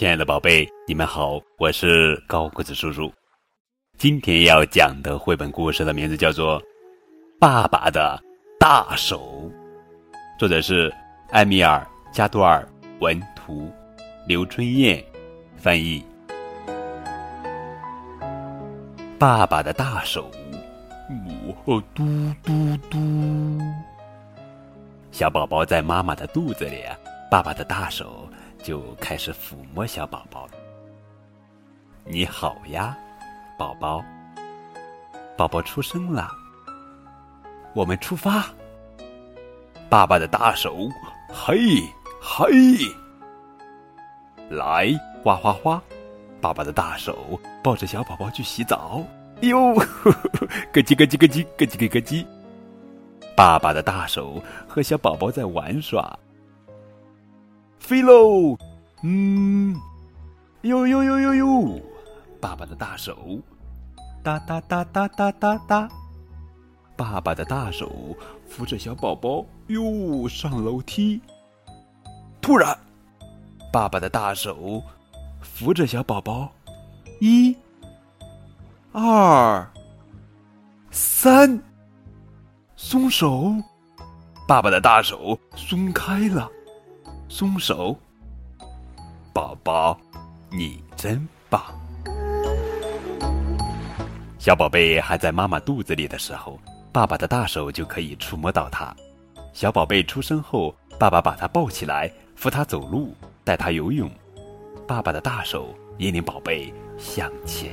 亲爱的宝贝，你们好，我是高个子叔叔。今天要讲的绘本故事的名字叫做《爸爸的大手》，作者是埃米尔·加多尔，文图，刘春燕翻译。爸爸的大手，我嘟嘟嘟。小宝宝在妈妈的肚子里，爸爸的大手。就开始抚摸小宝宝。你好呀，宝宝。宝宝出生了，我们出发。爸爸的大手，嘿，嘿，来，哗哗哗！爸爸的大手抱着小宝宝去洗澡。哟，咯叽咯叽咯叽咯叽咯叽。爸爸的大手和小宝宝在玩耍。飞喽！嗯，呦呦呦呦呦！爸爸的大手，哒哒哒哒哒哒哒。爸爸的大手扶着小宝宝，哟，上楼梯。突然，爸爸的大手扶着小宝宝，一、二、三，松手！爸爸的大手松开了。松手，宝宝，你真棒！小宝贝还在妈妈肚子里的时候，爸爸的大手就可以触摸到它。小宝贝出生后，爸爸把他抱起来，扶他走路，带他游泳。爸爸的大手引领宝贝向前。